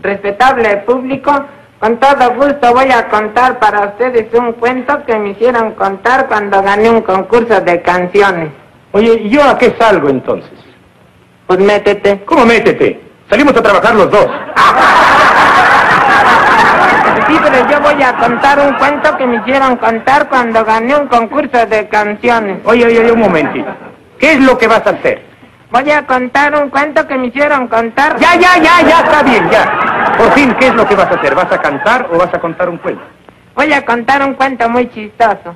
respetable público, con todo gusto voy a contar para ustedes un cuento que me hicieron contar cuando gané un concurso de canciones. Oye, ¿y yo a qué salgo entonces? Pues métete. ¿Cómo métete? Salimos a trabajar los dos. Sí, pero yo voy a contar un cuento que me hicieron contar cuando gané un concurso de canciones. Oye, oye, oye, un momentito. ¿Qué es lo que vas a hacer? Voy a contar un cuento que me hicieron contar. Ya, ya, ya, ya, está bien, ya. Por fin, ¿qué es lo que vas a hacer? ¿Vas a cantar o vas a contar un cuento? Voy a contar un cuento muy chistoso.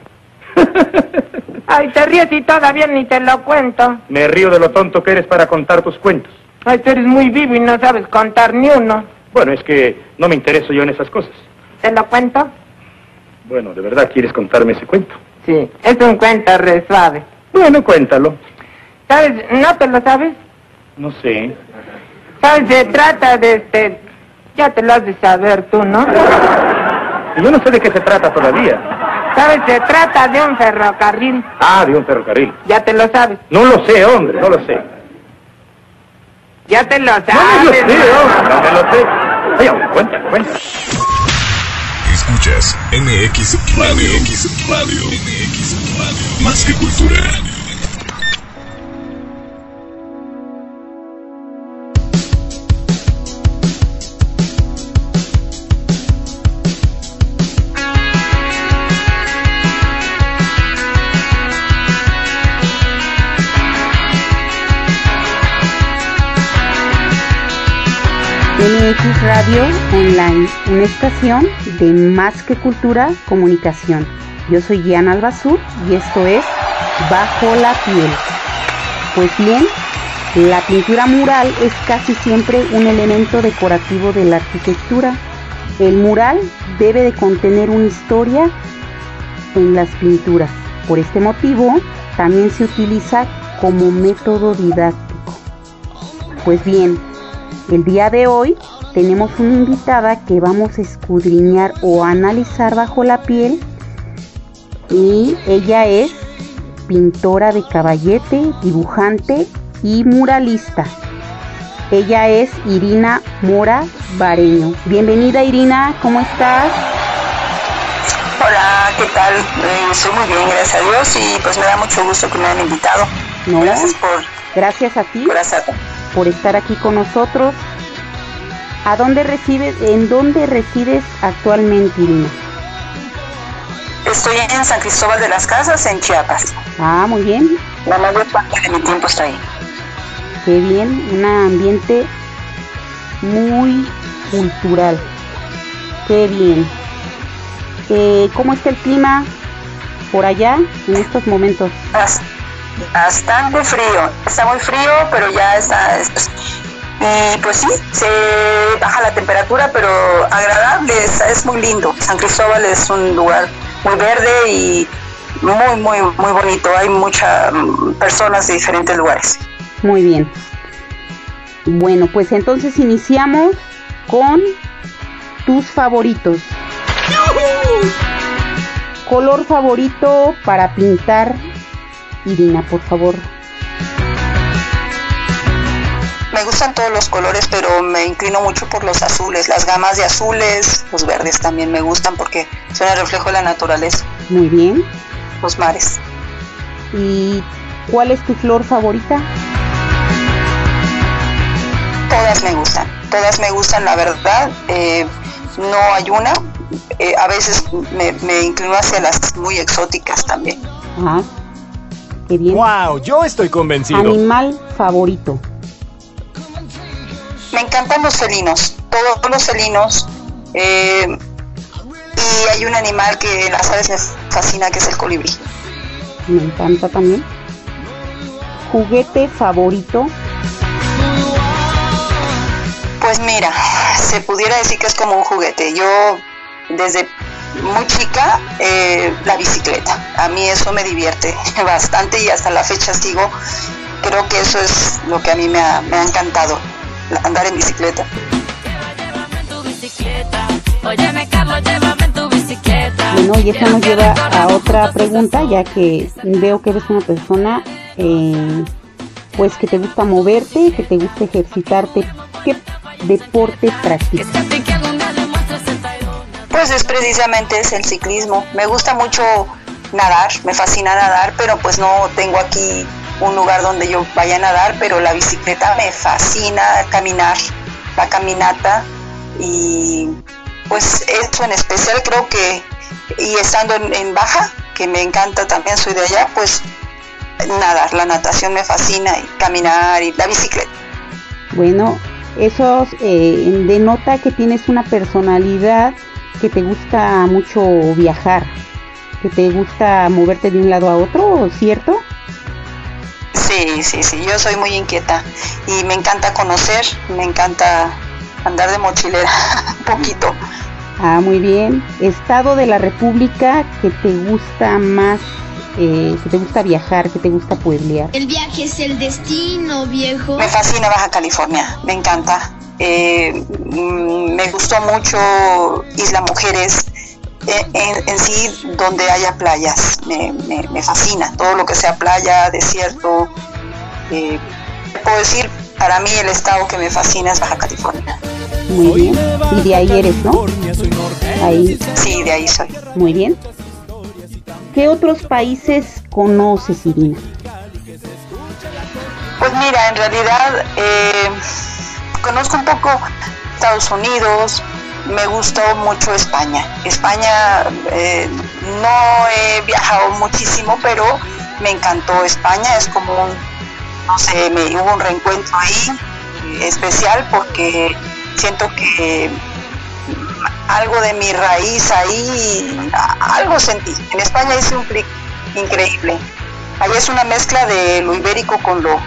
Ay, te ríes y todavía ni te lo cuento. Me río de lo tonto que eres para contar tus cuentos. Ay, tú eres muy vivo y no sabes contar ni uno. Bueno, es que no me intereso yo en esas cosas. ¿Te lo cuento? Bueno, ¿de verdad quieres contarme ese cuento? Sí, es un cuento re suave. Bueno, cuéntalo. ¿Sabes? ¿No te lo sabes? No sé. ¿Sabes? Se trata de este... Ya te lo has de saber tú, ¿no? Yo no sé de qué se trata todavía. ¿Sabes? Se trata de un ferrocarril. Ah, de un ferrocarril. Ya te lo sabes. No lo sé, hombre, no lo sé. Ya te lo sabes. No me lo sé, hombre, no me lo sé. Hombre, cuenta, cuenta. Escuchas MX Radio. MX Radio. MX Radio. Más que cultura. MX Radio Online, una estación de Más que Cultura Comunicación. Yo soy Diana Albazur y esto es Bajo la Piel. Pues bien, la pintura mural es casi siempre un elemento decorativo de la arquitectura. El mural debe de contener una historia en las pinturas. Por este motivo, también se utiliza como método didáctico. Pues bien, el día de hoy tenemos una invitada que vamos a escudriñar o analizar bajo la piel y ella es pintora de caballete, dibujante y muralista. Ella es Irina Mora Bareño. Bienvenida Irina, ¿cómo estás? Hola, ¿qué tal? Eh, estoy muy bien, gracias a Dios y pues me da mucho gusto que me hayan invitado. No, Gracias por, gracias a ti por por estar aquí con nosotros. ¿A dónde resides, en dónde resides actualmente, Irina? Estoy en San Cristóbal de las Casas, en Chiapas. Ah, muy bien, La mayor parte de mi tiempo está ahí. qué bien, un ambiente muy cultural. Qué bien. Eh, ¿Cómo está el clima por allá en estos momentos? Bas- Bastante frío. Está muy frío, pero ya está. Y pues sí, se baja la temperatura, pero agradable, es, es muy lindo. San Cristóbal es un lugar muy verde y muy, muy, muy bonito. Hay muchas mm, personas de diferentes lugares. Muy bien. Bueno, pues entonces iniciamos con tus favoritos. Color favorito para pintar. Irina, por favor. Me gustan todos los colores, pero me inclino mucho por los azules, las gamas de azules, los verdes también me gustan porque son el reflejo de la naturaleza, Muy bien. los mares. ¿Y cuál es tu flor favorita? Todas me gustan, todas me gustan, la verdad. eh, no hay una. eh, a veces me, me inclino hacia las muy exóticas también. Ah, qué bien. Wow, yo estoy convencido. Animal favorito. Me encantan los felinos, todos los felinos. eh, y hay un animal que las aves me fascina, que es el colibrí. Me encanta también. Juguete favorito. Pues mira, se pudiera decir que es como un juguete. Yo desde muy chica eh, la bicicleta. A mí eso me divierte bastante y hasta la fecha sigo. Creo que eso es lo que a mí me ha, me ha encantado, andar en bicicleta. Bueno, y eso nos lleva a otra pregunta, ya que veo que eres una persona, eh, pues que te gusta moverte, que te gusta ejercitarte. ¿Qué deporte practicas? Pues es precisamente es el ciclismo. Me gusta mucho nadar, me fascina nadar, pero pues no tengo aquí un lugar donde yo vaya a nadar, pero la bicicleta me fascina, caminar, la caminata y pues eso en especial creo que, y estando en, Baja, que me encanta también, soy de allá, pues nadar, la natación me fascina, y caminar y la bicicleta. Bueno, eso eh, denota que tienes una personalidad que te gusta mucho viajar, que te gusta moverte de un lado a otro, ¿cierto? Sí, sí, sí, yo soy muy inquieta y me encanta conocer, me encanta andar de mochilera un poquito. Ah, muy bien. Estado de la República que te gusta más, eh, que te gusta viajar, que te gusta pueblear. El viaje es el destino, viejo. Me fascina Baja California, me encanta. Eh, mm, me gustó mucho Isla Mujeres, eh, en, sí donde haya playas. Me, me, fascina todo lo que sea playa, desierto. puedo decir, para mí el estado que me fascina es Baja California. Muy bien. Y de ahí eres, ¿no? Ahí. Sí, de ahí soy. Muy bien. ¿Qué otros países conoces, Irina? Pues mira, en realidad eh, conozco un poco Estados Unidos, me gustó mucho España. España eh, no he viajado muchísimo, pero me encantó España, es como un, no sé, me hubo un reencuentro ahí especial porque siento que algo de mi raíz ahí, algo sentí. En España hice un clic increíble. Ahí es una mezcla de lo ibérico con lo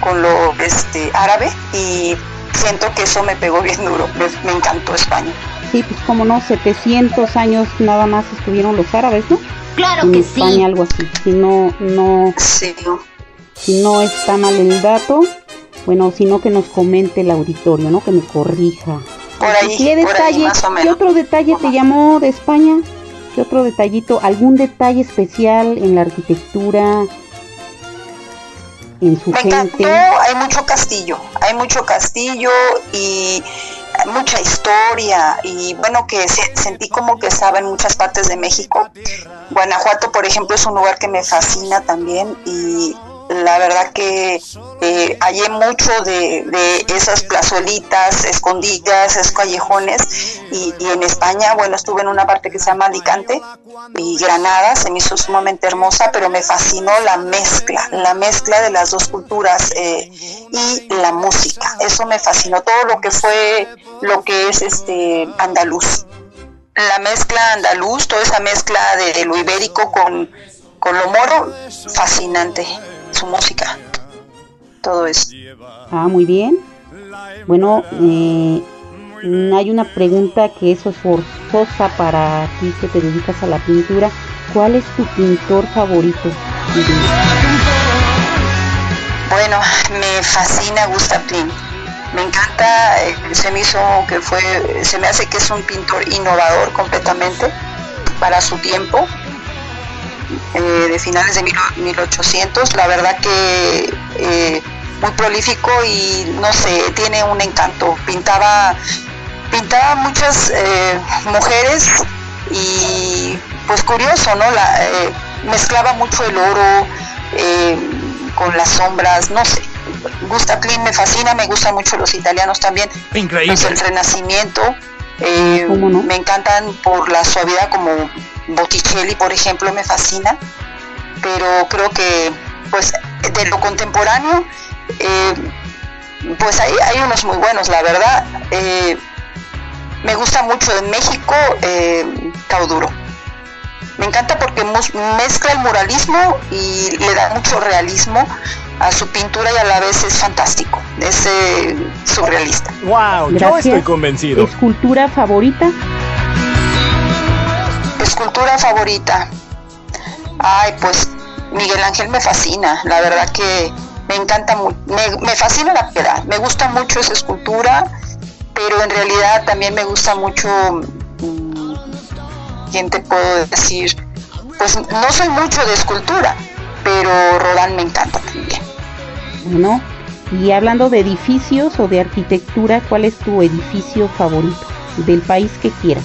con lo este árabe y siento que eso me pegó bien duro. Me, encantó España. Sí, pues como no, 700 años nada más estuvieron los árabes, ¿no? Claro en que España, algo así. Si no, no, sí. si no está mal el dato, bueno, sino que nos comente el auditorio, ¿no? Que me corrija. Por ahí, ¿Qué detalle, ¿Qué otro detalle te llamó de España? ¿Qué otro detallito? ¿Algún detalle especial en la arquitectura? En su me gente? encantó, hay mucho castillo, hay mucho castillo y mucha historia y bueno que sentí como que estaba en muchas partes de México. Guanajuato, por ejemplo, es un lugar que me fascina también y la verdad que eh, hallé mucho de, esas plazuelitas escondidas, esos callejones y, en España, bueno, estuve en una parte que se llama Alicante y Granada, se me hizo sumamente hermosa, pero me fascinó la mezcla, la mezcla de las dos culturas eh, y la música, eso me fascinó, todo lo que fue, lo que es este andaluz. La mezcla andaluz, toda esa mezcla de, lo ibérico con, con lo moro, fascinante su música, todo eso. Ah, muy bien. Bueno, eh, hay una pregunta que es forzosa para ti que te dedicas a la pintura. ¿Cuál es tu pintor favorito? Bueno, me fascina Gustav Klimt. Me encanta, eh, se me hizo que fue, se me hace que es un pintor innovador completamente para su tiempo eh, de finales de 1800. La verdad que eh, muy prolífico y no sé, tiene un encanto. Pintaba, pintaba muchas eh, mujeres y pues curioso, ¿no? La, mezclaba mucho el oro con las sombras, no sé. Gusta Klimt me fascina, me gustan mucho los italianos también. Increíble. el Renacimiento. Me encantan por la suavidad como Botticelli, por ejemplo, me fascina, pero creo que pues de lo contemporáneo, eh, pues hay, hay, unos muy buenos, la verdad. Eh, me gusta mucho en México eh, Cauduro. Me encanta porque mezcla el muralismo y le da mucho realismo a su pintura y a la vez es fantástico, es surrealista. ¡Wow! Yo estoy convencido. ¿Escultura favorita? Escultura favorita. Ay, pues Miguel Ángel me fascina. La verdad que me encanta, me, me fascina la piedad. Me gusta mucho esa escultura, pero en realidad también me gusta mucho. Mm, ¿Quién te puedo decir? Pues no soy mucho de escultura, pero Rodán me encanta también. Bueno, Y hablando de edificios o de arquitectura, ¿cuál es tu edificio favorito del país que quieras?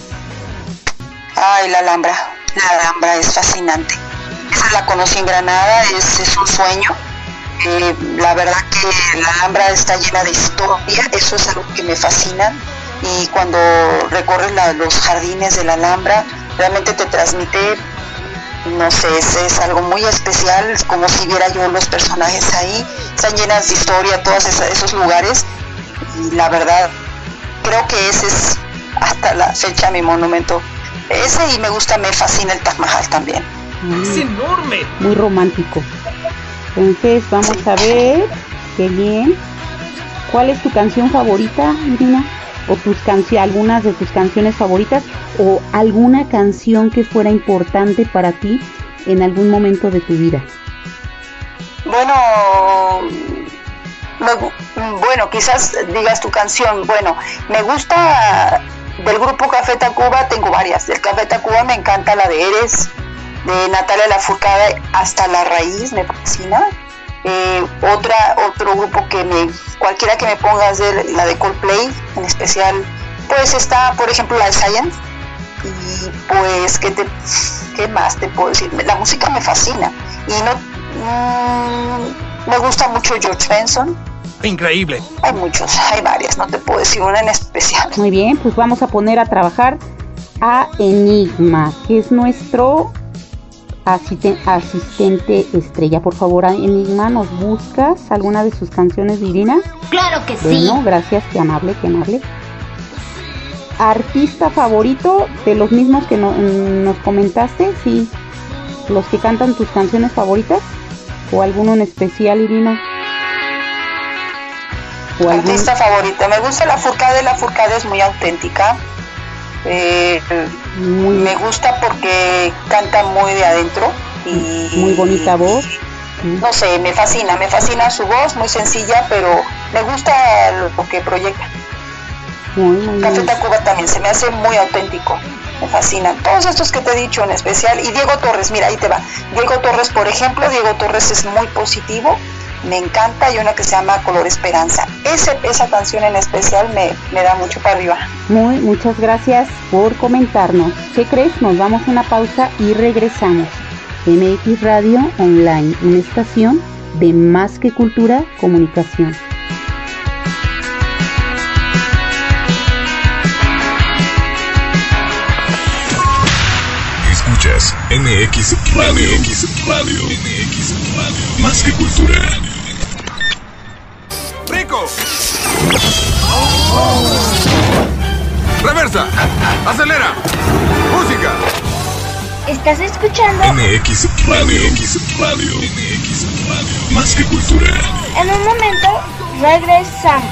Ay, la Alhambra. La Alhambra es fascinante. Esa la conocí en Granada, es, es un sueño. Eh, la verdad que la Alhambra está llena de historia, eso es algo que me fascina. Y cuando recorres los jardines de la Alhambra, realmente te transmite, no sé, es, es algo muy especial, es como si viera yo los personajes ahí. Están llenas de historia todos esos lugares. Y la verdad, creo que ese es hasta la fecha mi monumento. Ese y me gusta, me fascina el Taj Mahal también. Mm, enorme. muy romántico. Entonces vamos a ver, qué bien. ¿Cuál es tu canción favorita, Irina? ¿O tus canciones, algunas de tus canciones favoritas? ¿O alguna canción que fuera importante para ti en algún momento de tu vida? Bueno, me gu- bueno, quizás digas tu canción. Bueno, me gusta del grupo Café Tacuba, tengo varias. Del Café Tacuba me encanta la de Eres, de Natalia Lafourcade hasta La Raíz, me fascina. Eh, otra, otro grupo que me, cualquiera que me pongas de la de Coldplay, en especial, pues está, por ejemplo, la de Science. Y pues, ¿qué, te, ¿qué más te puedo decir? La música me fascina. Y no, mm, me gusta mucho George Benson. Increíble. Hay muchos, hay varias, no te puedo decir una en especial. Muy bien, pues vamos a poner a trabajar a Enigma, que es nuestro asiste- asistente estrella. Por favor, Enigma, ¿nos buscas alguna de sus canciones de Irina? Claro que sí. Bueno, gracias, qué amable, qué amable. Artista favorito de los mismos que no- nos comentaste, sí. Los que cantan tus canciones favoritas o alguno en especial, Irina. O algún- Artista favorita, me gusta la Furcade, la Furcade es muy auténtica. Eh, muy, me gusta porque canta muy de adentro y muy bonita voz. No sé, me fascina, me fascina su voz, muy sencilla, pero me gusta lo que proyecta. Muy, muy Café. Tacuba también se me hace muy auténtico, me fascinan. Todos estos que te he dicho en especial, y Diego Torres, mira, ahí te va. Diego Torres, por ejemplo, Diego Torres es muy positivo, me encanta, hay una que se llama Color Esperanza. Ese, esa canción en especial me, me da mucho para arriba. Muy, muchas gracias por comentarnos. ¿Qué crees? Nos vamos a una pausa y regresamos. MX Radio Online, una estación de más que cultura, comunicación. Escuchas MX Radio. MX Radio. MX Radio. Más que cultura. ¡Reversa! ¡Acelera! ¡Música! ¿Estás escuchando? MX Radio. MX Radio. MX Radio. Más que cultura. En un momento regresamos.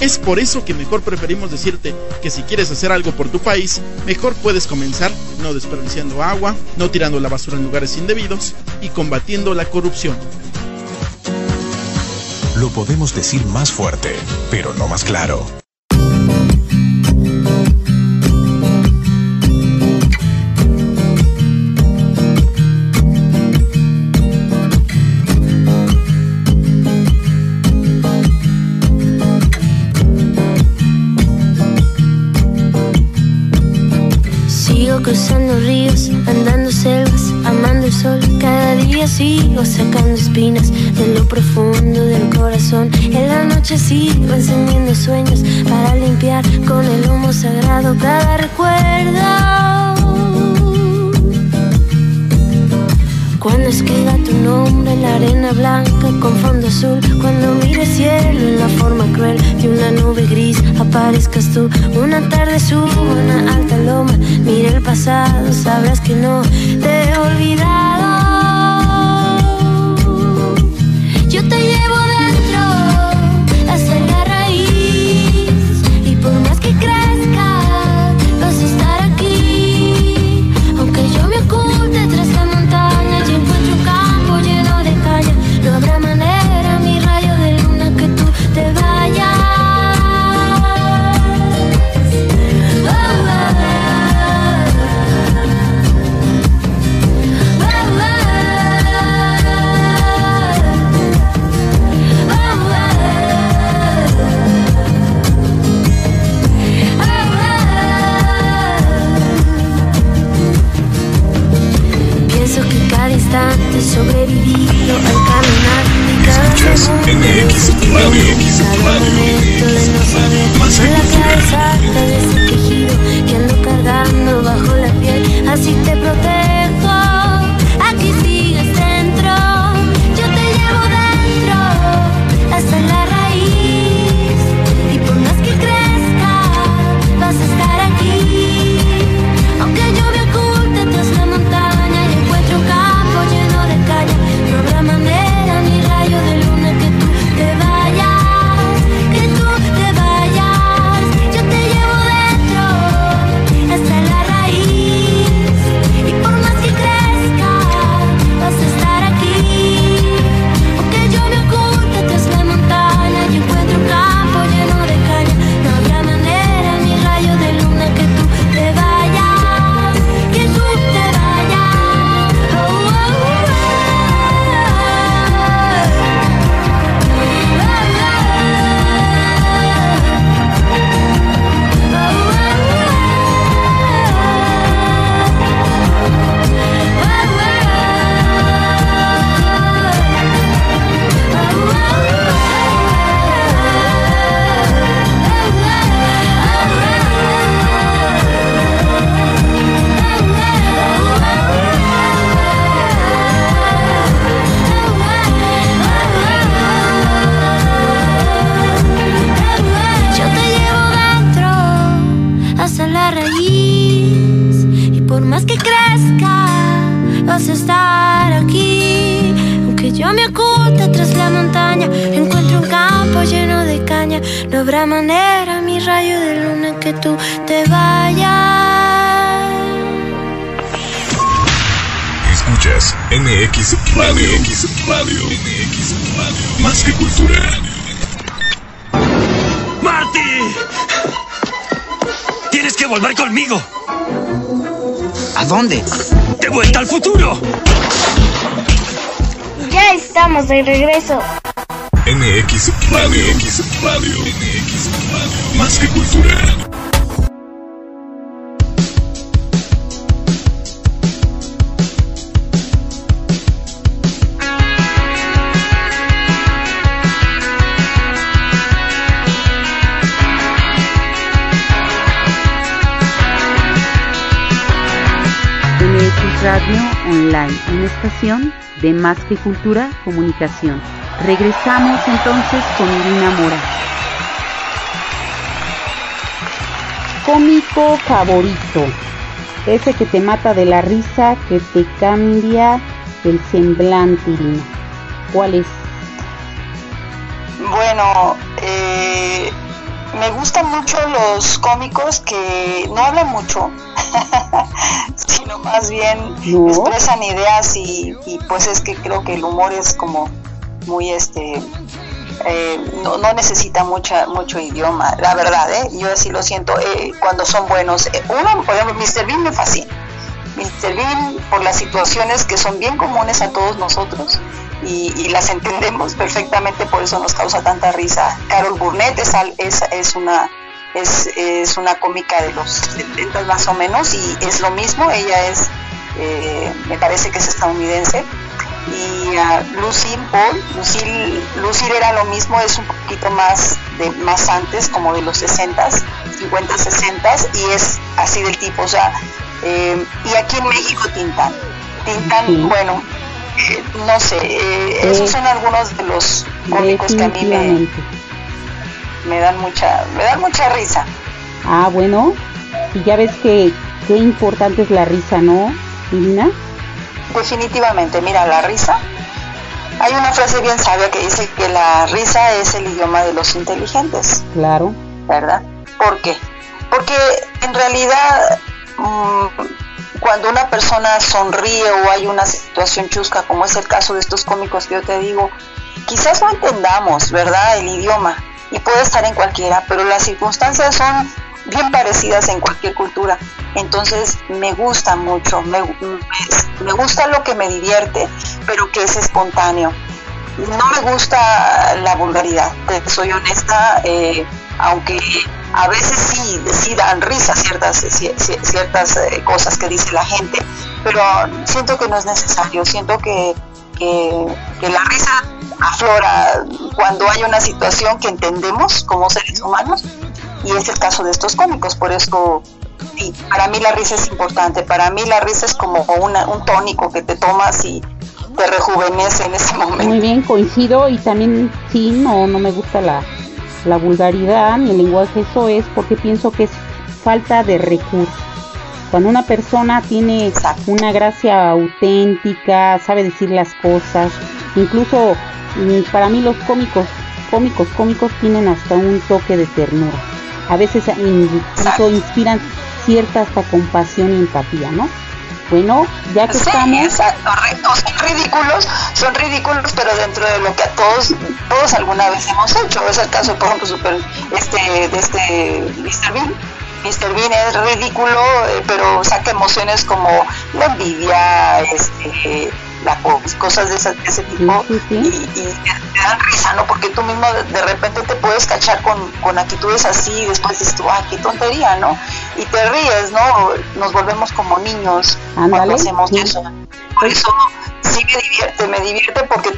Es por eso que mejor preferimos decirte que si quieres hacer algo por tu país, mejor puedes comenzar no desperdiciando agua, no tirando la basura en lugares indebidos y combatiendo la corrupción. Lo podemos decir más fuerte, pero no más claro. Cruzando ríos, andando selvas, amando el sol. Cada día sigo sacando espinas de lo profundo del corazón. En la noche sigo encendiendo sueños para limpiar con el humo sagrado cada recuerdo. Cuando escriba tu nombre en la arena blanca con fondo azul, cuando mire el cielo en la forma cruel una nube gris, aparezcas tú. Una tarde subo una alta loma, mira el pasado, sabrás que no te he olvidado. Yo te llevo sobrevivido al caminar cada momento de no saber la exacta de ese quejido que ando cargando bajo la piel. Así te protejo dónde? ¡De vuelta al futuro! Ya estamos de regreso. MX Radio. MX Radio. MX Radio. Más que cultura. Online, una estación de Más que Cultura Comunicación. Regresamos entonces con Irina Mora. Cómico favorito. Ese que te mata de la risa, que te cambia el semblante, Irina. ¿Cuál es? Bueno, eh, me gustan mucho los cómicos que no hablan mucho, más bien No. expresan ideas y, y pues es que creo que el humor es como muy este eh, no, no necesita mucha mucho idioma, la verdad, ¿eh? yo así lo siento eh, cuando son buenos. Eh, uno, por ejemplo, Mr. Bean me fascina. Mr. Bean por las situaciones que son bien comunes a todos nosotros y, y las entendemos perfectamente, por eso nos causa tanta risa. Carol Burnett es, es, es una es, es una cómica de los 70 más o menos y es lo mismo, ella es, eh, me parece que es estadounidense y ah, Lucille Paul, Lucille, Lucille era lo mismo, es un poquito más de más antes, como de los 60s, 50, 60s y es así del tipo, o sea, eh, y aquí en México Tintán, Tintán, Sí. bueno, eh, no sé, eh, esos son algunos de los cómicos que a mí me. Me dan mucha, me dan mucha risa. Ah, bueno. Y ya ves que qué importante es la risa, ¿no, Irina? Definitivamente, mira, la risa. Hay una frase bien sabia que dice que la risa es el idioma de los inteligentes, Claro. ¿verdad? ¿Por qué? Porque en realidad mm, cuando una persona sonríe o hay una situación chusca, como es el caso de estos cómicos que yo te digo, quizás no entendamos, ¿verdad? El idioma y puede estar en cualquiera, pero las circunstancias son bien parecidas en cualquier cultura. Entonces me gusta mucho, me, me- gusta lo que me divierte, pero que es espontáneo. No me gusta la vulgaridad, soy honesta, eh, aunque a veces sí, sí dan risa ciertas, ci- ci- ciertas eh, cosas que dice la gente, pero siento que no es necesario, siento que que, la risa aflora cuando hay una situación que entendemos como seres humanos y es el caso de estos cómicos, por eso para mí la risa es importante, para mí la risa es como una, un tónico que te tomas y te rejuvenece en ese momento. Muy bien, coincido y también sí, no, no me gusta la, la vulgaridad ni el lenguaje, eso es porque pienso que es falta de recursos. Cuando una persona tiene una gracia auténtica, sabe decir las cosas, incluso mm, para mí los cómicos, cómicos, cómicos tienen hasta un toque de ternura. A veces incluso inspiran cierta hasta compasión y empatía, ¿no? Bueno, ya que Sí, estamos, exacto, son ridículos, son ridículos, pero dentro de lo que a todos, todos alguna vez hemos hecho. Es el caso, por ejemplo, super, este, de este Mr. Bean. Mr. Bean es ridículo, eh, pero saca emociones como la envidia, este, la, co- cosas de ese, de ese tipo, y, y te, dan risa, ¿no? Porque tú mismo de, repente te puedes cachar con, con actitudes así y después dices tú, ah, qué tontería, ¿no? Y te ríes, ¿no? Nos volvemos como niños cuando hacemos eso. Por eso sí me divierte, me divierte porque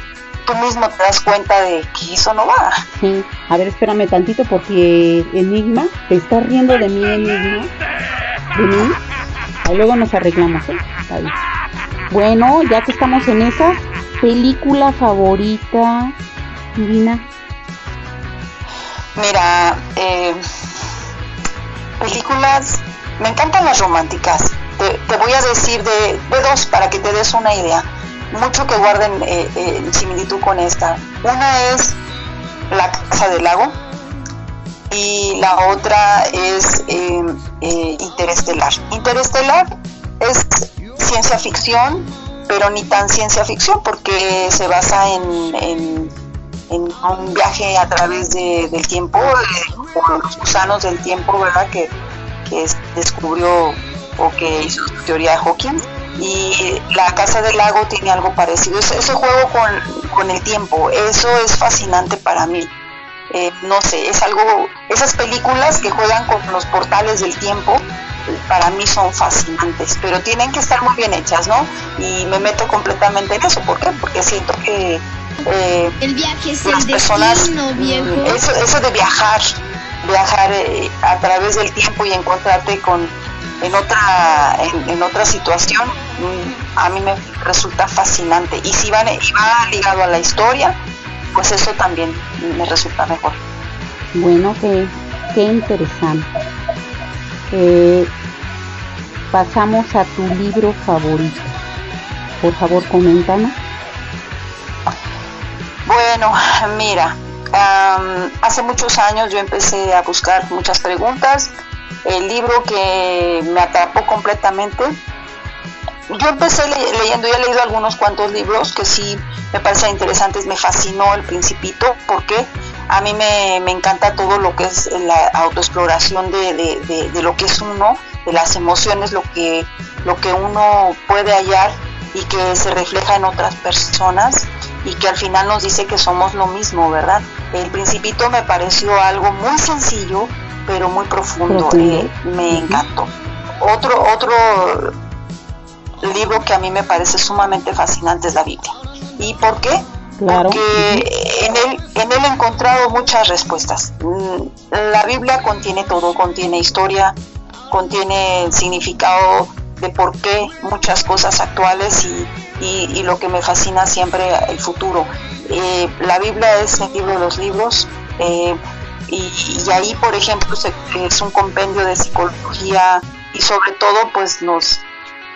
tú mismo te das cuenta de que eso no va. sí, a ver, espérame tantito porque Enigma, te estás riendo de mí, Enigma, de mí, ahí luego nos arreglamos, ¿eh? Está bien. Bueno, ya que estamos en esa, película favorita, Divina, Mira, eh, películas, me encantan las románticas. Te, te voy a decir de, de dos para que te des una idea. Mucho que guarden eh, eh, similitud con esta. Una es La Casa del Lago y la otra es eh, eh, Interestelar. Interestelar es ciencia ficción, pero ni tan ciencia ficción porque se basa en, en, un viaje a través de- del tiempo, eh, los gusanos del tiempo, ¿verdad? Que, que es- descubrió o que hizo su teoría de Hawking. Y la Casa del Lago tiene algo parecido. Ese, ese juego con, con el tiempo, eso es fascinante para mí. Eh, no sé, es algo, esas películas que juegan con los portales del tiempo, para mí son fascinantes, pero tienen que estar muy bien hechas, ¿no? Y me meto completamente en eso, ¿por qué? Porque siento que eh, El viaje es las el personas, destino, viejo. mm, eso, eso de viajar, viajar eh, a través del tiempo y encontrarte con en otra en, en otra situación, mm, a mí me resulta fascinante. Y si van, y va ligado a la historia, pues eso también me resulta mejor. bueno, qué, qué interesante. Eh, pasamos a tu libro favorito. Por favor, coméntanos. Bueno, mira, hace muchos años yo empecé a buscar muchas preguntas. El libro que me atrapó completamente, yo empecé le- leyendo, ya he leído algunos cuantos libros que sí me parecen interesantes, me fascinó El Principito, porque a mí me, me encanta todo lo que es la autoexploración de, de- de- de lo que es uno, de las emociones, lo que, lo que uno puede hallar y que se refleja en otras personas y que al final nos dice que somos lo mismo, ¿verdad? El Principito me pareció algo muy sencillo, pero muy profundo, eh, me encantó. Otro, otro libro que a mí me parece sumamente fascinante es la Biblia. ¿Y por qué? Claro. Porque en él, en él he encontrado muchas respuestas. Mm, La Biblia contiene todo, contiene historia, contiene el significado de por qué muchas cosas actuales y, y- lo que me fascina siempre el futuro. Eh, la Biblia es el libro de los libros eh, y, ahí, por ejemplo, es un compendio de psicología y sobre todo pues nos,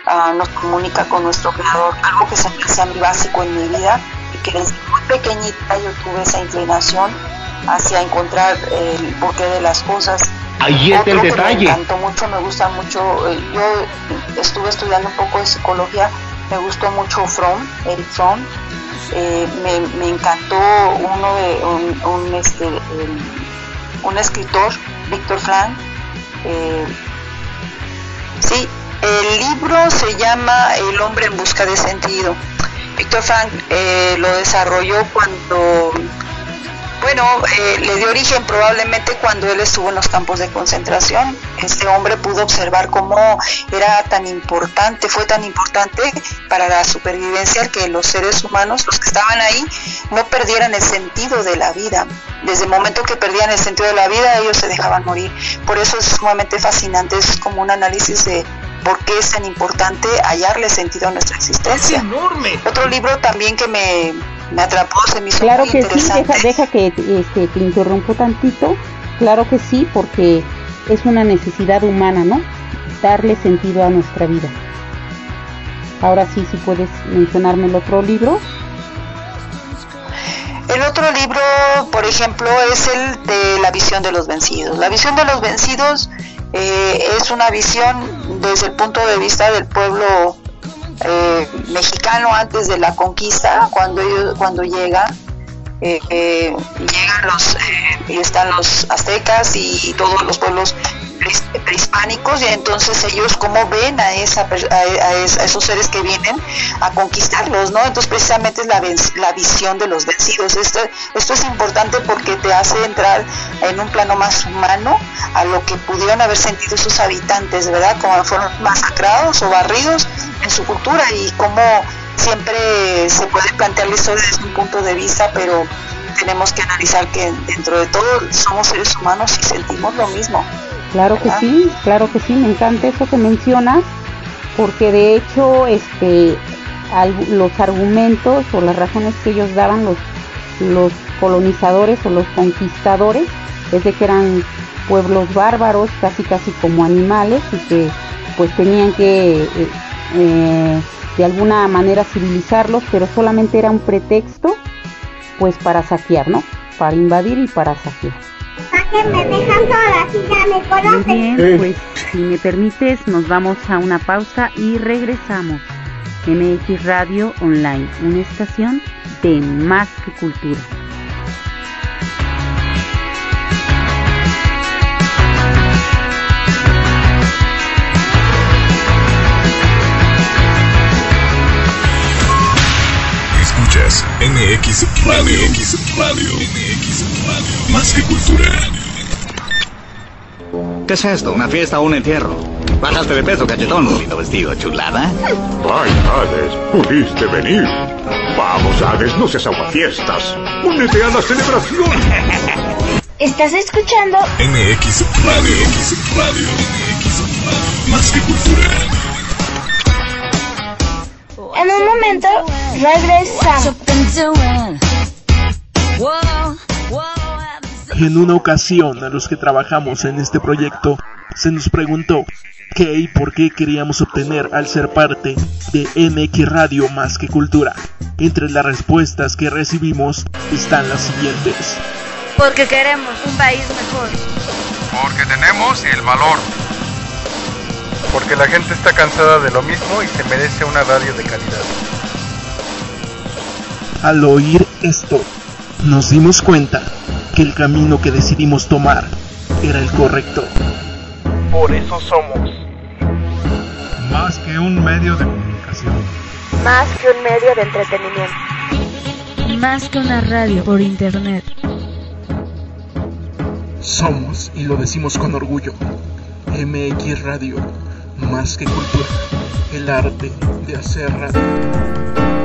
ah, nos comunica con nuestro creador, algo que se me hace a mí básico en mi vida y que desde muy pequeñita yo tuve esa inclinación hacia encontrar el porqué de las cosas. Ahí está el que detalle. Me encantó mucho, me gusta mucho, eh, yo estuve estudiando un poco de psicología, me gustó mucho Fromm, Eric Fromm, eh, me, me encantó uno de un, un, este, un escritor, Víctor Frank, eh, sí, el libro se llama El hombre en busca de sentido. Víctor Frank eh, lo desarrolló cuando bueno, eh, le dio origen probablemente cuando él estuvo en los campos de concentración. Este hombre pudo observar cómo era tan importante, fue tan importante para la supervivencia que los seres humanos, los que estaban ahí, no perdieran el sentido de la vida. Desde el momento que perdían el sentido de la vida, ellos se dejaban morir. Por eso es sumamente fascinante, es como un análisis de por qué es tan importante hallarle sentido a nuestra existencia. enorme. Otro libro también que me, me atrapó, se me hizo Claro muy que sí, deja que este, te interrumpo tantito. Claro que sí, porque es una necesidad humana, ¿no? Darle sentido a nuestra vida. Ahora sí, si puedes mencionarme el otro libro. El otro libro, por ejemplo, es el de La visión de los vencidos. La visión de los vencidos eh, es una visión desde el punto de vista del pueblo eh, mexicano antes de la conquista, cuando ellos, cuando llega, eh, eh, llegan los eh, y están los aztecas y, todos los pueblos prehispánicos y entonces ellos cómo ven a esa a, a es- a esos seres que vienen a conquistarlos, ¿no? Entonces precisamente es la, la visión de los vencidos. Esto, esto es importante porque te hace entrar en un plano más humano a lo que pudieron haber sentido sus habitantes, ¿verdad? Como fueron masacrados o barridos en su cultura y cómo siempre se puede plantear la historia desde un punto de vista, pero tenemos que analizar que dentro de todo somos seres humanos y sentimos lo mismo. Claro que sí, claro que sí, me encanta eso que mencionas, porque de hecho este los argumentos o las razones que ellos daban los los colonizadores o los conquistadores es de que eran pueblos bárbaros, casi casi como animales y que pues tenían que eh, eh, de alguna manera civilizarlos, pero solamente era un pretexto pues para saquear, ¿no? Para invadir y para saquear. Me dejan sola, si ya me Muy bien, pues si me permites nos vamos a una pausa y regresamos. MX Radio Online, una estación de más que cultura. MX Radio. MX Radio. MX Radio. Más que cultura. ¿Qué es esto? ¿Una fiesta o un entierro? Bajaste de peso, cachetón. Bonito vestido, chulada. Ay, Hades, pudiste venir. Vamos, Hades, no seas aguafiestas. Únete a la celebración. ¿Estás escuchando? MX Radio. MX Radio. MX Radio. Más que cultura. En un momento regresamos. En una ocasión a los que trabajamos en este proyecto se nos preguntó qué y por qué queríamos obtener al ser parte de MX Radio más que cultura. Entre las respuestas que recibimos están las siguientes. Porque queremos un país mejor. Porque tenemos el valor. Porque la gente está cansada de lo mismo y se merece una radio de calidad. Al oír esto, nos dimos cuenta que el camino que decidimos tomar era el correcto. Por eso somos. Más que un medio de comunicación. Más que un medio de entretenimiento. Más que una radio por internet. Somos, y lo decimos con orgullo, MX Radio, más que cultura, el arte de hacer radio.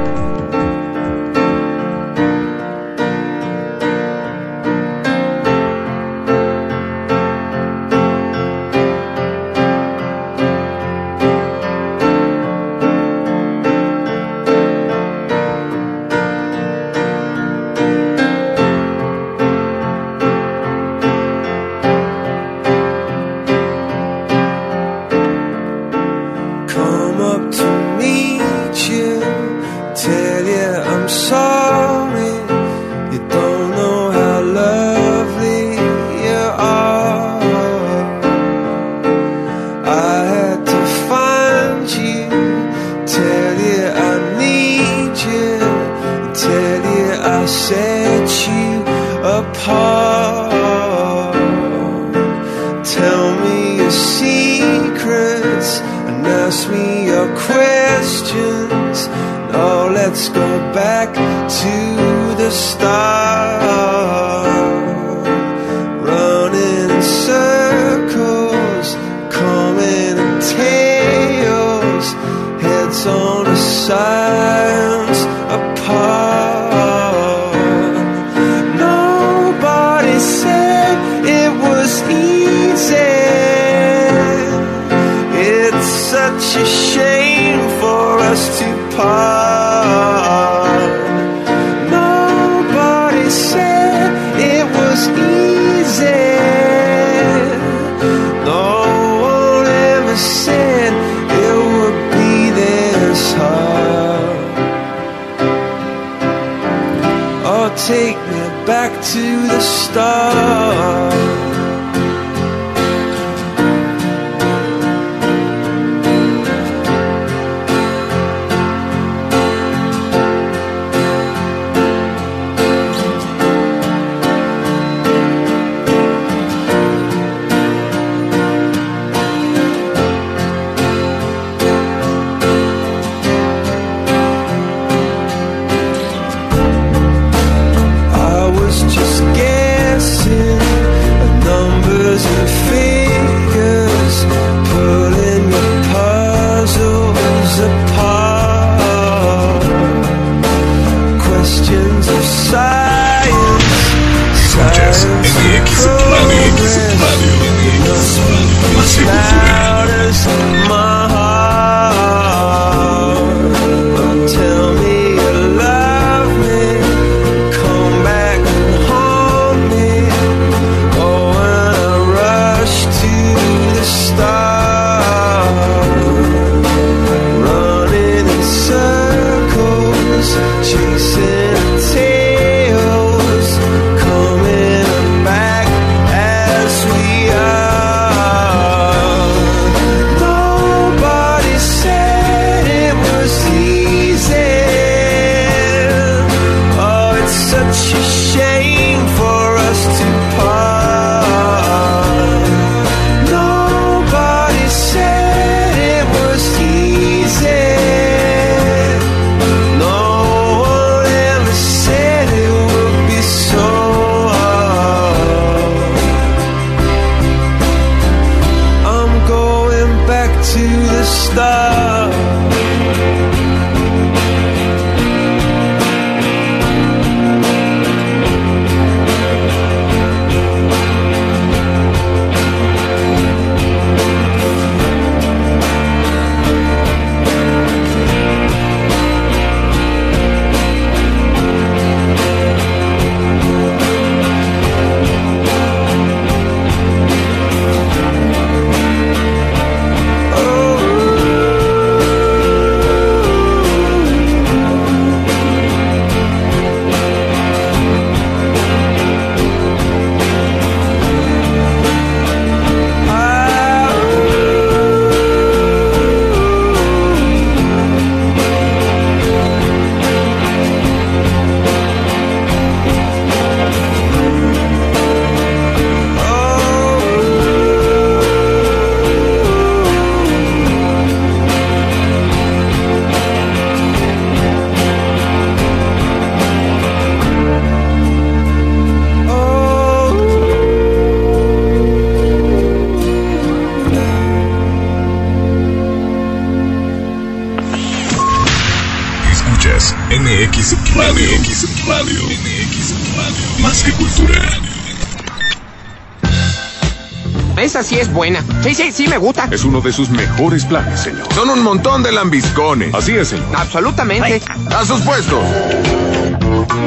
Sí, sí, sí me gusta. Es uno de sus mejores planes, señor. Son un montón de lambiscones. Así es, señor. Absolutamente. A sus puestos.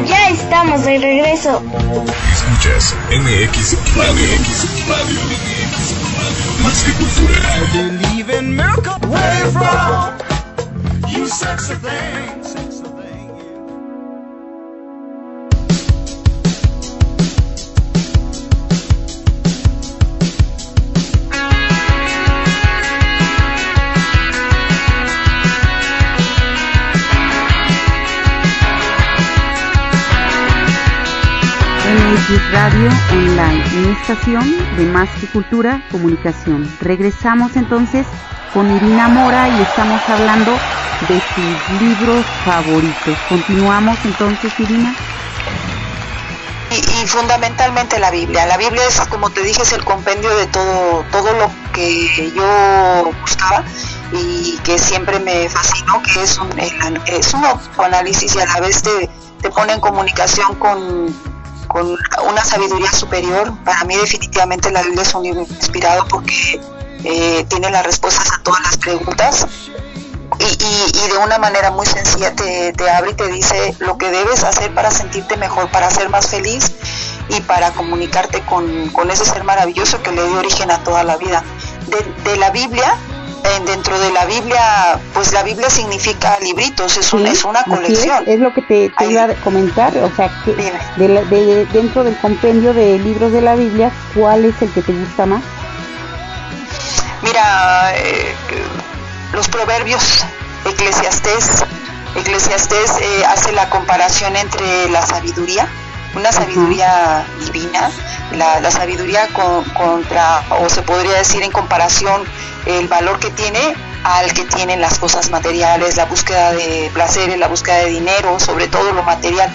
Ya estamos de regreso. Escuchas MX Radio, MX Radio. Más que cultura. Believe in miracle. From? You sexy thing. De Más que Cultura Comunicación. Regresamos entonces con Irina Mora y estamos hablando de sus libros favoritos. Continuamos entonces, Irina. Y, fundamentalmente la Biblia. La Biblia es, como te dije, es el compendio de todo, todo lo que yo buscaba y que siempre me fascinó, que es un, es un autoanálisis y a la vez te, te pone en comunicación con, con una sabiduría superior. Para mí definitivamente la Biblia es un libro inspirado porque eh, tiene las respuestas a todas las preguntas y, de una manera muy sencilla te, abre y te dice lo que debes hacer para sentirte mejor, para ser más feliz y para comunicarte con, ese ser maravilloso que le dio origen a toda la vida. De, la Biblia, dentro de la Biblia, pues la Biblia significa libritos, es, una, Sí, es una colección. Es, es lo que te, te iba a comentar, o sea, que de la- de- dentro del compendio de libros de la Biblia, ¿cuál es el que te gusta más? Mira, eh, los proverbios, Eclesiastés, Eclesiastés eh, hace la comparación entre la sabiduría, una sabiduría divina, la, la sabiduría con- contra, o se podría decir en comparación, el valor que tiene al que tienen las cosas materiales, la búsqueda de placeres, la búsqueda de dinero, sobre todo lo material.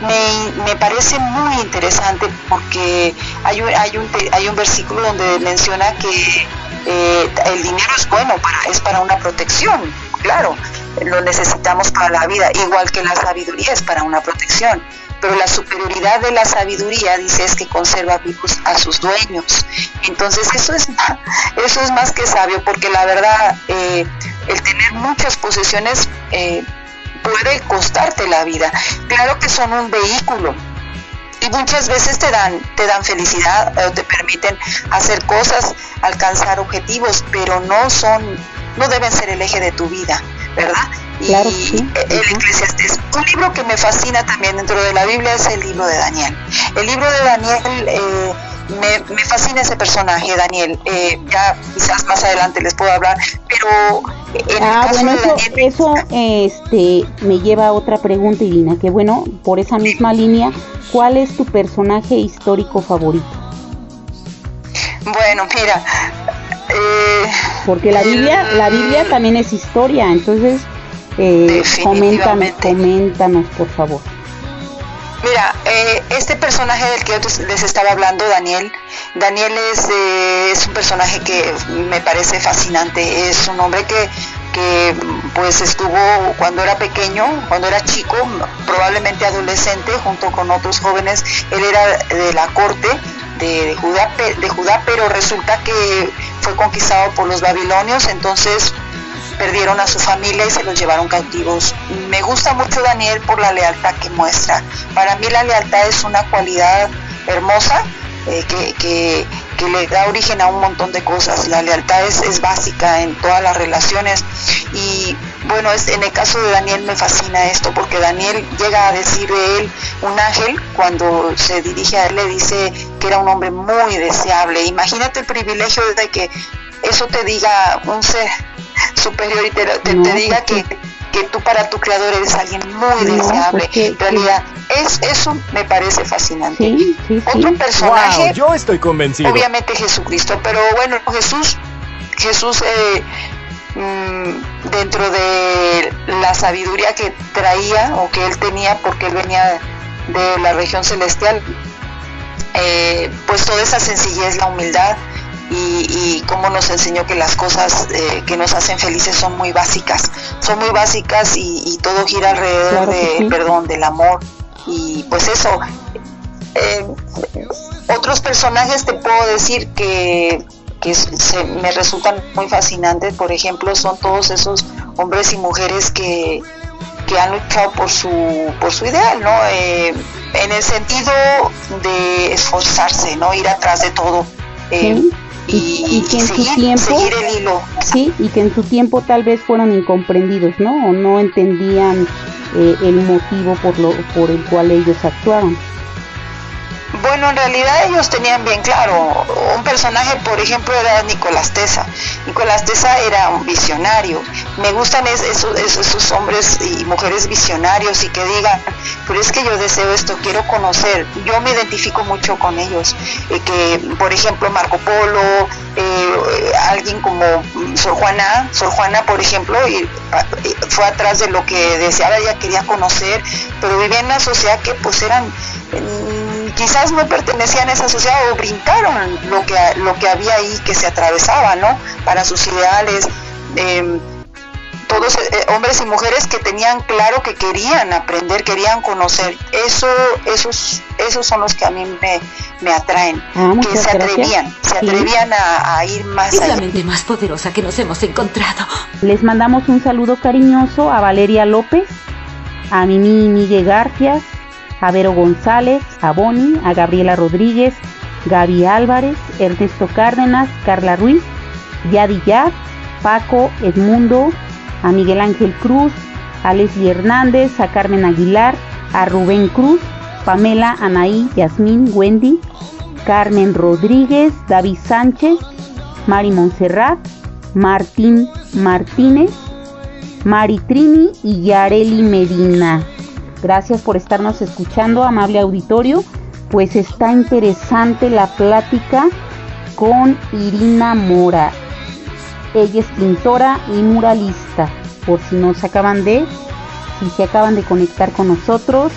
Me, me parece muy interesante porque hay un, hay un, hay un versículo donde menciona que eh, el dinero es bueno, para, es para una protección, claro, lo necesitamos para la vida, igual que la sabiduría es para una protección. Pero la superioridad de la sabiduría, dice, es que conserva vivos a sus dueños. Entonces eso es, eso es más que sabio, porque la verdad, eh, el tener muchas posesiones eh, puede costarte la vida. Claro que son un vehículo, y muchas veces te dan te dan felicidad o te permiten hacer cosas alcanzar objetivos pero no son no deben ser el eje de tu vida verdad y Claro sí. el Eclesiastés un libro que me fascina también dentro de la Biblia es el libro de Daniel. El libro de Daniel eh, me, me fascina ese personaje Daniel. Eh, ya quizás más adelante les puedo hablar pero en el Ah, caso bueno, de eso, Daniel eso este, me lleva a otra pregunta, Irina, que bueno, por esa misma línea, ¿cuál es tu personaje histórico favorito? bueno mira eh, Porque la Biblia, la Biblia también es historia, entonces, eh, coméntanos, coméntanos, por favor. Mira, eh, este personaje del que yo les estaba hablando, Daniel, Daniel es, eh, es un personaje que me parece fascinante. Es un hombre que, que pues estuvo cuando era pequeño, cuando era chico, probablemente adolescente, junto con otros jóvenes. Él era de la corte de, Judá, de Judá, pero resulta que fue conquistado por los babilonios, entonces perdieron a su familia y se los llevaron cautivos. Me gusta mucho Daniel por la lealtad que muestra. Para mí la lealtad es una cualidad hermosa eh, que- que le da origen a un montón de cosas. La lealtad es, es básica en todas las relaciones y bueno, es, en el caso de Daniel me fascina esto porque Daniel llega a decir de él, un ángel, cuando se dirige a él le dice que era un hombre muy deseable. Imagínate el privilegio de que eso te diga un ser superior y te, te- te diga que, que tú para tu creador eres alguien muy No, deseable. en realidad, es, eso me parece fascinante. Sí, sí, sí. Otro personaje, Wow, yo estoy convencido. obviamente Jesucristo, pero bueno, Jesús, Jesús eh, mm, dentro de la sabiduría que traía o que él tenía porque él venía de la región celestial, eh, pues toda esa sencillez, la humildad y, y cómo nos enseñó que las cosas eh, que nos hacen felices son muy básicas, son muy básicas y, y todo gira alrededor Claro de, sí. perdón, del amor y pues eso. Eh, otros personajes te puedo decir que, que se- me resultan muy fascinantes, por ejemplo, son todos esos hombres y mujeres que, que han luchado por su, por su ideal, ¿no? Eh, en el sentido de esforzarse, ¿no? Ir atrás de todo. Eh, Sí. Y, y que en su tiempo, sí, y que en su tiempo tal vez fueron incomprendidos, ¿no? O no entendían eh, el motivo por lo por el cual ellos actuaban. Bueno, en realidad ellos tenían bien claro, un personaje, por ejemplo, era Nicolás Tesa. Nicolás Tesa era un visionario. Me gustan es- esos, hombres y mujeres visionarios y que digan, pero es que yo deseo esto, quiero conocer. Yo me identifico mucho con ellos. Eh, que, por ejemplo, Marco Polo, eh, alguien como mm, Sor Juana, Sor Juana, por ejemplo, y, fue atrás de lo que deseaba, ella quería conocer, pero vivía en una sociedad que pues eran quizás no pertenecían a esa sociedad o brincaron lo que lo que había ahí que se atravesaba no para sus ideales Em, todos eh, hombres y mujeres que tenían claro que querían aprender, querían conocer. Eso, esos, esos son los que a mí me, me atraen, Ah, que se gracias. atrevían, se atrevían a, a ir más Es la mente más poderosa que nos hemos encontrado. Les mandamos un saludo cariñoso a Valeria López, a Mimi Miguel Garcias, a Vero González, a Boni, a Gabriela Rodríguez, Gaby Álvarez, Ernesto Cárdenas, Carla Ruiz, Yadi Yad, Paco, Edmundo, a Miguel Ángel Cruz, a Leslie Hernández, a Carmen Aguilar, a Rubén Cruz, Pamela, Anaí, Yasmín, Wendy, Carmen Rodríguez, David Sánchez, Mari Montserrat, Martín Martínez, Mari Trini y Yareli Medina. Gracias por estarnos escuchando, amable auditorio. Pues está interesante la plática con Irina Mora. Ella es pintora y muralista. Por si no se acaban de, si se acaban de conectar con nosotros,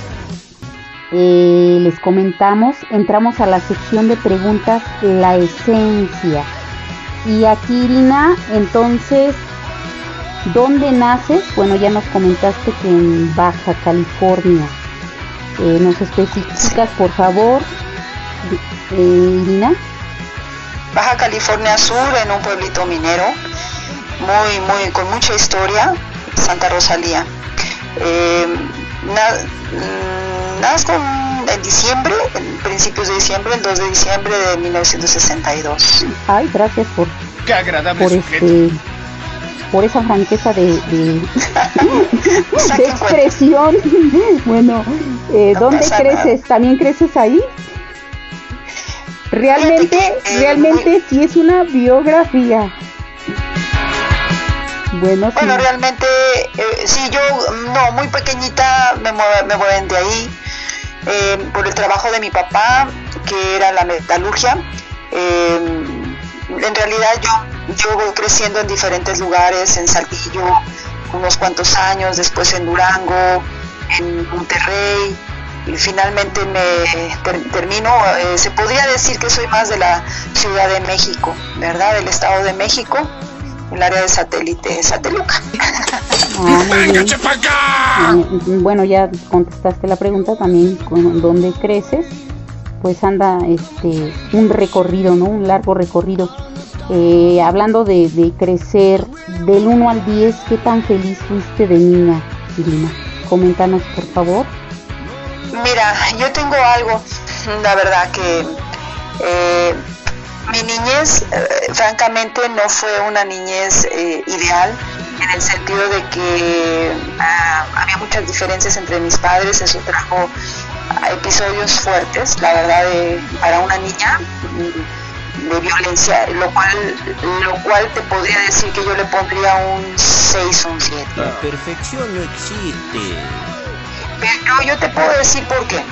eh, les comentamos, entramos a la sección de preguntas, la esencia. Y aquí Irina, entonces, ¿dónde naces? Bueno, ya nos comentaste que en Baja California. Eh, ¿Nos especificas, por favor, eh, Irina? Baja California Sur, en un pueblito minero, muy, muy, con mucha historia, Santa Rosalía. Eh, na- mm, nazco en diciembre, en principios de diciembre, el 2 de diciembre de 1962. Ay, gracias por, Qué agradable por este por esa franqueza de, de, de expresión. Bueno, eh, ¿dónde creces? ¿También creces ahí? Realmente, eh, realmente sí es una biografía. Bueno, sí. Bueno, realmente, eh, sí, yo, no, muy pequeñita me, mue- me mueven de ahí eh, por el trabajo de mi papá, que era la metalurgia. Eh, en realidad yo, yo voy creciendo en diferentes lugares, en Saltillo, unos cuantos años, después en Durango, en Monterrey, y finalmente me ter- termino, eh, se podría decir que soy más de la Ciudad de México, ¿verdad? Del Estado de México, el área de satélite, Sateluca. Ah, Bueno, ya contestaste la pregunta también con dónde creces. Pues anda este un recorrido, ¿no? Un largo recorrido. Eh, hablando de, crecer del 1 al 10, ¿qué tan feliz fuiste de niña, Irina? Coméntanos, por favor. Mira, yo tengo algo, la verdad que eh, mi niñez, eh, francamente, no fue una niñez eh, ideal en el sentido de que ah, había muchas diferencias entre mis padres, eso trajo episodios fuertes, la verdad, de- para una niña de violencia, lo cual, lo cual te podría decir que yo le pondría un 6 o un 7. La perfección no existe. Pero yo te puedo decir por qué.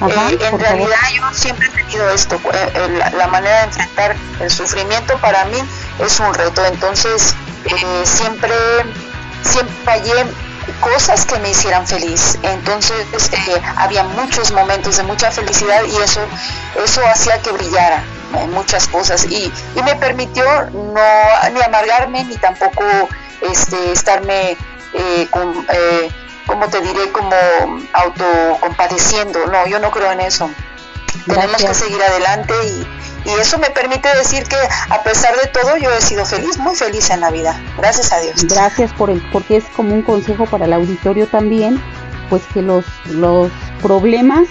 Ajá, Eh, en por realidad yo siempre he tenido esto, eh, eh, la, la manera de enfrentar el sufrimiento para mí es un reto, entonces eh, siempre, siempre hallé cosas que me hicieran feliz, entonces eh, había muchos momentos de mucha felicidad y eso, eso hacía que brillara eh, muchas cosas y, y me permitió no ni amargarme ni tampoco este, estarme eh, con, eh, como te diré, como autocompadeciendo. No, yo no creo en eso. Tenemos que seguir adelante y, y eso me permite decir que a pesar de todo yo he sido feliz, muy feliz en la vida. Gracias a Dios. Gracias por el, porque es como un consejo para el auditorio también, pues que los, los problemas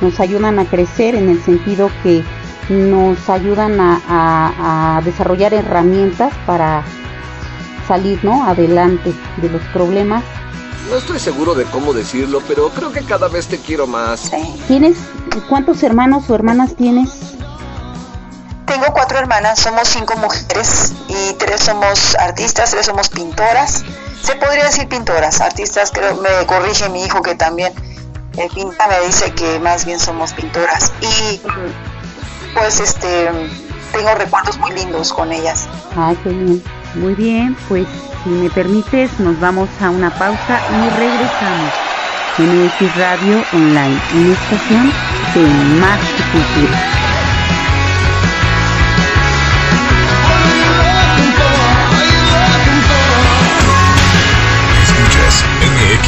nos ayudan a crecer en el sentido que nos ayudan a, a- a desarrollar herramientas para salir ¿no? adelante de los problemas. No estoy seguro de cómo decirlo, pero creo que cada vez te quiero más. ¿Tienes cuántos hermanos o hermanas tienes? Tengo cuatro hermanas, somos cinco mujeres y tres somos artistas, tres somos pintoras. Se podría decir pintoras, artistas, creo, me corrige mi hijo que también eh, pinta, me dice que más bien somos pintoras. Y pues este tengo recuerdos muy lindos con ellas. Ah, qué bien. Muy bien, pues si me permites, nos vamos a una pausa y regresamos. MX Radio Online, una estación de más cultura.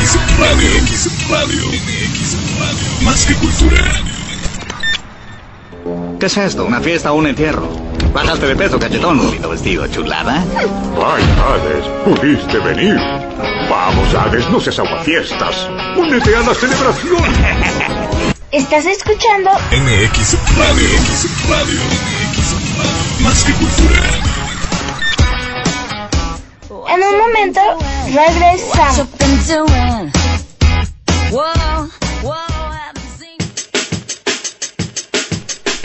MX Radio. MX Radio. Más que cultura. ¿Qué es esto? ¿Una fiesta o un entierro? Bajaste de peso, cachetón. Lindo vestido, chulada. Ay, Hades, pudiste venir. Vamos, Hades, no seas aguafiestas. Únete a la celebración. ¿Estás escuchando? MX Radio. MX Radio. Más que cultura. En un momento regresamos.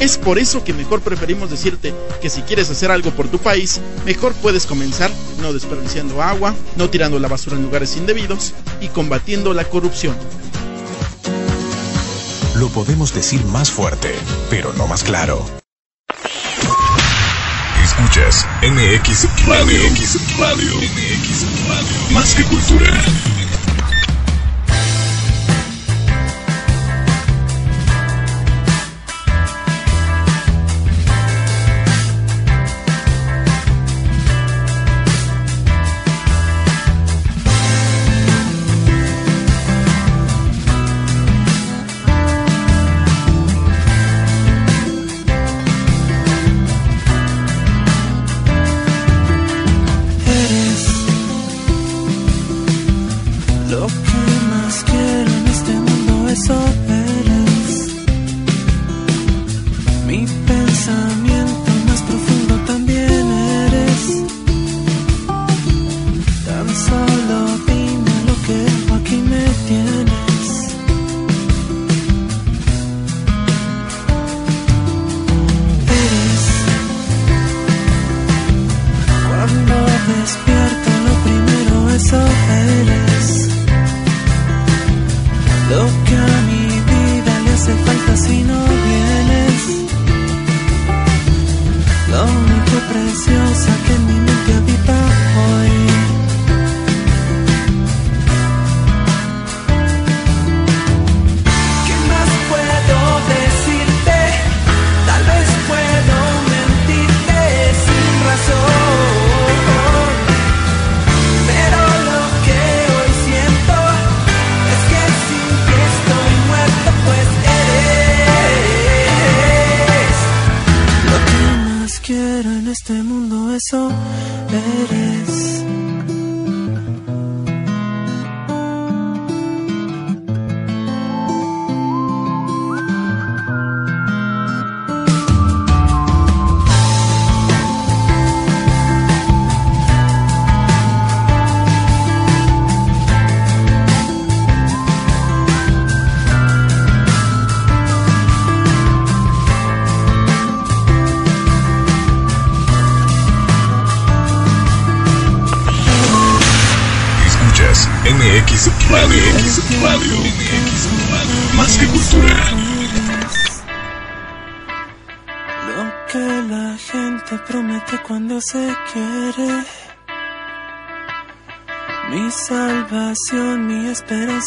Es por eso que mejor preferimos decirte que si quieres hacer algo por tu país, mejor puedes comenzar no desperdiciando agua, no tirando la basura en lugares indebidos y combatiendo la corrupción. Lo podemos decir más fuerte, pero no más claro. Escuchas MX Radio. MX Radio. MX Radio. Más que cultura.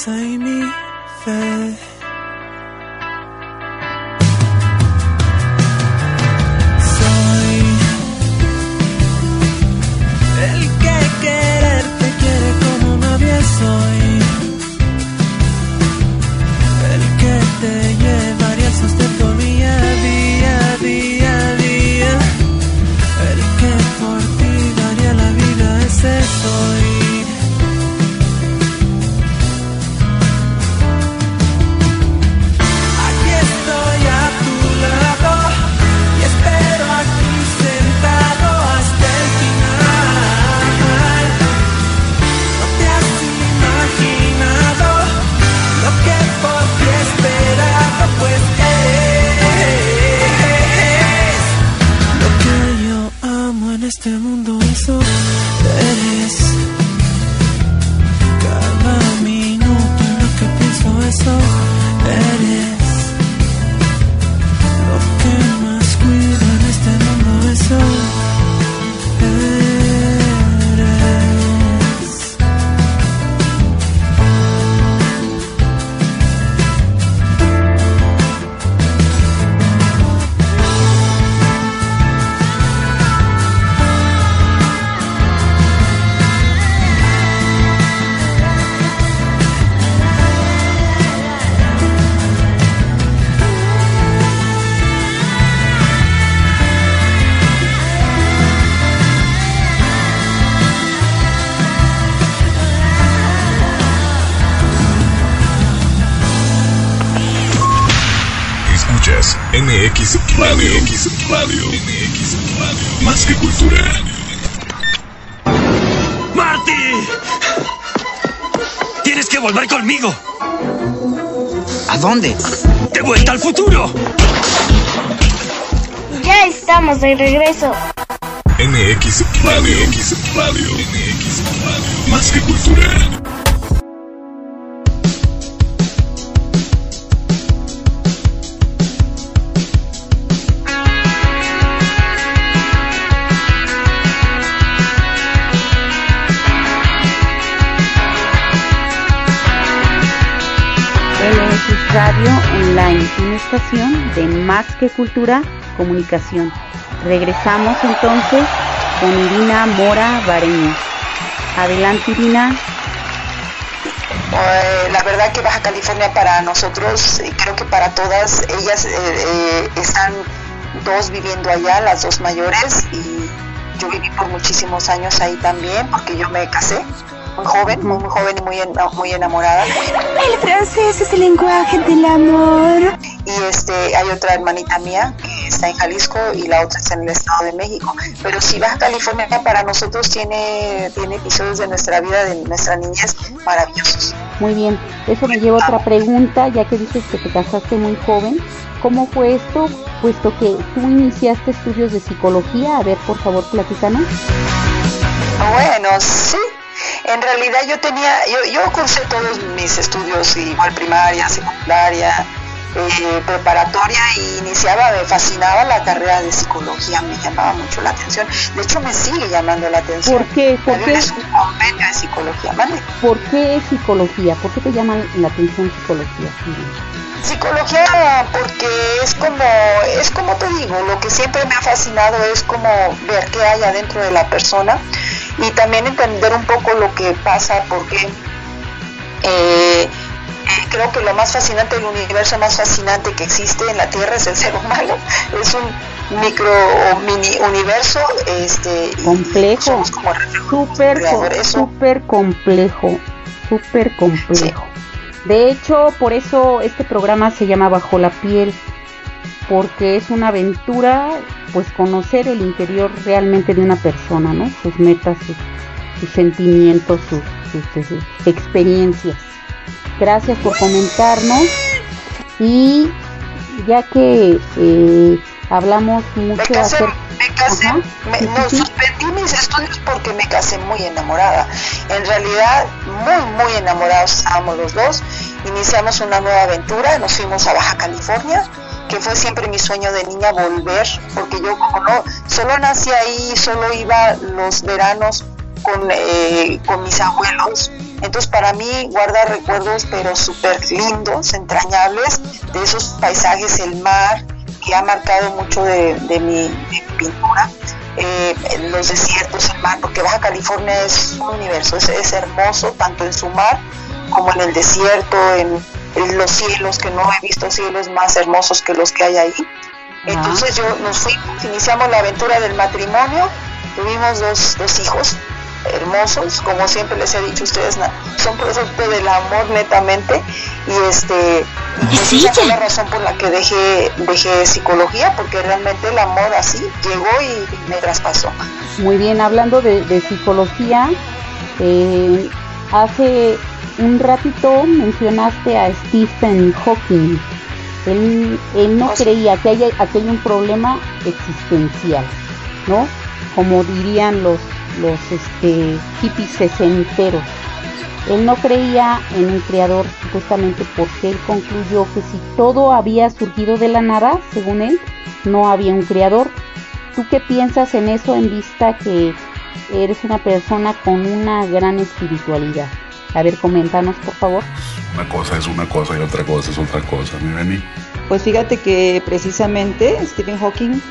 Esperanza y en este mundo eso. Eres Radio. MX Radio. Más que cultura. ¡Marty! Tienes que volver conmigo. ¿A dónde? ¡De vuelta al futuro! Ya estamos de regreso. MX Radio. MX Radio. MX Radio. Más que cultura. De más que cultura, comunicación. Regresamos entonces con Irina Mora Bareño. Adelante Irina. Eh, la verdad que Baja California para nosotros, y creo que para todas, ellas eh, eh, están dos viviendo allá, las dos mayores, y yo viví por muchísimos años ahí también, porque yo me casé muy joven, muy, muy joven y muy, en- muy enamorada. El francés es el lenguaje del amor. Y este, hay otra hermanita mía que está en Jalisco y la otra está en el Estado de México. Pero sí, Baja California para nosotros tiene, tiene episodios de nuestra vida, de nuestra niñez maravillosos. Muy bien, eso me lleva a otra pregunta, ya que dices que te casaste muy joven. ¿Cómo fue esto? Puesto que tú iniciaste estudios de psicología, a ver, por favor, platícanos. Bueno, sí. En realidad yo tenía, yo, yo cursé todos mis estudios, igual primaria, secundaria, eh, preparatoria y iniciaba, me fascinaba la carrera de psicología, me llamaba mucho la atención. De hecho me sigue llamando la atención. ¿Por qué? ¿Por qué? Es un compendio de psicología, ¿vale? ¿Por qué psicología? ¿Por qué te llama la atención psicología? Psicología porque es como, es como te digo, lo que siempre me ha fascinado es como ver qué hay adentro de la persona y también entender un poco lo que pasa porque eh, creo que lo más fascinante del universo más fascinante que existe en la Tierra es el ser humano. Es un micro o mini universo este, Complejo, el súper, súper complejo, súper complejo. De hecho, por eso este programa se llama Bajo la piel, porque es una aventura, pues conocer el interior realmente de una persona, ¿no? Sus metas, sus, sentimientos, sus, sus, sus experiencias. Gracias por comentarnos y ya que eh, hablamos Me mucho casé, acerca me casé, me- no, suspendí mis estudios porque me casé muy enamorada. En realidad, muy, muy enamorados estábamos los dos. Iniciamos una nueva aventura, nos fuimos a Baja California, que fue siempre mi sueño de niña volver, porque yo como no, solo nací ahí, solo iba los veranos con, eh, con mis abuelos. Entonces para mí guarda recuerdos pero súper lindos, entrañables, de esos paisajes, el mar, que ha marcado mucho de, de mi, de mi pintura. Eh, los desiertos, el mar, porque Baja California es un universo, es, es hermoso tanto en su mar como en el desierto, en, en los cielos, que no he visto cielos más hermosos que los que hay ahí. Entonces yo nos fuimos, iniciamos la aventura del matrimonio, tuvimos dos, dos hijos hermosos, como siempre les he dicho, ustedes son producto del amor netamente y este pues esa fue la razón por la que dejé, dejé psicología, porque realmente el amor así llegó y me traspasó. Muy bien, hablando de, de psicología, eh, hace un ratito mencionaste a Stephen Hawking. Él, él no creía que haya, que haya un problema existencial, ¿no? Como dirían los, los este, hippies sesenteros. Él no creía en un creador supuestamente porque él concluyó que si todo había surgido de la nada, según él, no había un creador. ¿Tú qué piensas en eso en vista que eres una persona con una gran espiritualidad? A ver, coméntanos por favor. Una cosa es una cosa y otra cosa es otra cosa, mi Beni. Pues fíjate que precisamente Stephen Hawking